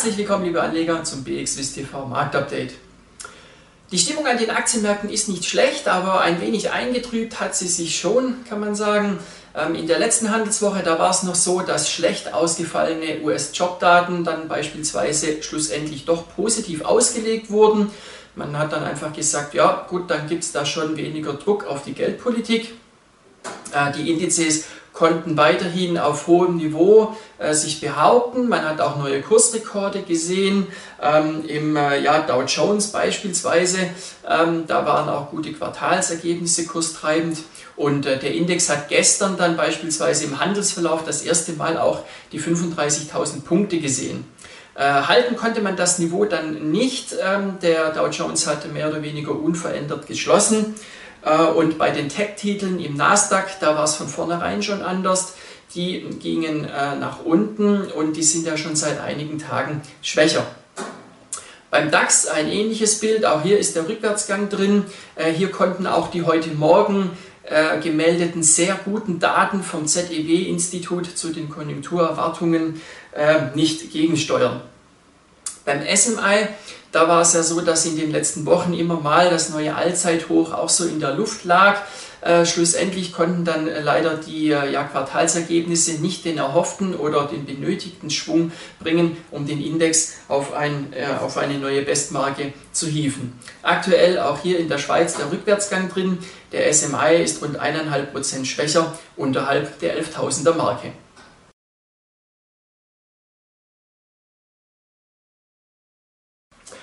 Herzlich willkommen, liebe Anleger, zum BXWIST TV Marktupdate. Die Stimmung an den Aktienmärkten ist nicht schlecht, aber ein wenig eingetrübt hat sie sich schon, kann man sagen. Ähm, in der letzten Handelswoche, da war es noch so, dass schlecht ausgefallene US-Jobdaten dann beispielsweise schlussendlich doch positiv ausgelegt wurden. Man hat dann einfach gesagt, ja gut, dann gibt es da schon weniger Druck auf die Geldpolitik. Äh, die Indizes konnten weiterhin auf hohem Niveau äh, sich behaupten. Man hat auch neue Kursrekorde gesehen. Ähm, Im äh, ja, Dow Jones beispielsweise, ähm, da waren auch gute Quartalsergebnisse kurstreibend. Und äh, der Index hat gestern dann beispielsweise im Handelsverlauf das erste Mal auch die 35.000 Punkte gesehen. Äh, halten konnte man das Niveau dann nicht. Ähm, der Dow Jones hatte mehr oder weniger unverändert geschlossen. Äh, und bei den Tech-Titeln im Nasdaq, da war es von vornherein schon anders. Die gingen äh, nach unten und die sind ja schon seit einigen Tagen schwächer. Beim DAX ein ähnliches Bild, auch hier ist der Rückwärtsgang drin. Äh, hier konnten auch die heute Morgen gemeldeten sehr guten Daten vom ZEW-Institut zu den Konjunkturerwartungen nicht gegensteuern. Beim SMI da war es ja so, dass in den letzten Wochen immer mal das neue Allzeithoch auch so in der Luft lag. Äh, schlussendlich konnten dann leider die äh, ja, Quartalsergebnisse nicht den erhofften oder den benötigten Schwung bringen, um den Index auf, ein, äh, auf eine neue Bestmarke zu hieven. Aktuell auch hier in der Schweiz der Rückwärtsgang drin. Der SMI ist rund 1,5% schwächer unterhalb der 11.000er Marke.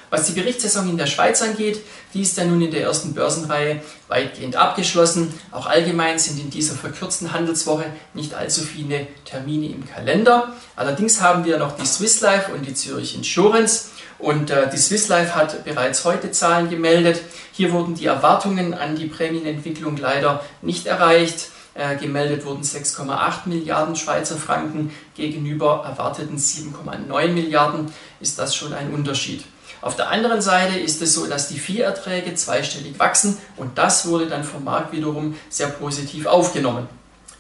Was die Berichtssaison in der Schweiz angeht, die ist ja nun in der ersten Börsenreihe weitgehend abgeschlossen. Auch allgemein sind in dieser verkürzten Handelswoche nicht allzu viele Termine im Kalender. Allerdings haben wir noch die Swiss Life und die Zürich Insurance. Und äh, die Swiss Life hat bereits heute Zahlen gemeldet. Hier wurden die Erwartungen an die Prämienentwicklung leider nicht erreicht. Äh, gemeldet wurden 6,8 Milliarden Schweizer Franken gegenüber erwarteten 7,9 Milliarden. Ist das schon ein Unterschied? Auf der anderen Seite ist es so, dass die Vieherträge zweistellig wachsen und das wurde dann vom Markt wiederum sehr positiv aufgenommen.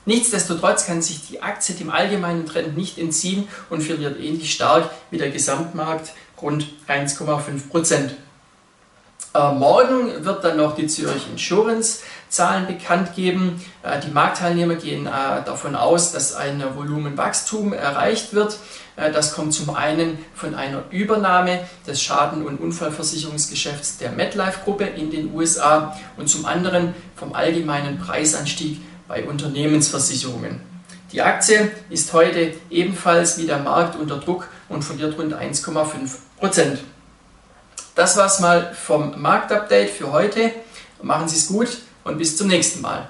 Nichtsdestotrotz kann sich die Aktie dem allgemeinen Trend nicht entziehen und verliert ähnlich stark wie der Gesamtmarkt rund 1,5 Prozent. Äh, morgen wird dann noch die Zürich Insurance Zahlen bekannt geben. Äh, die Marktteilnehmer gehen äh, davon aus, dass ein Volumenwachstum erreicht wird. Äh, das kommt zum einen von einer Übernahme des Schaden- und Unfallversicherungsgeschäfts der MetLife-Gruppe in den USA und zum anderen vom allgemeinen Preisanstieg bei Unternehmensversicherungen. Die Aktie ist heute ebenfalls wie der Markt unter Druck und verliert rund 1,5 Prozent. Das war's mal vom Marktupdate für heute. Machen Sie es gut und bis zum nächsten Mal.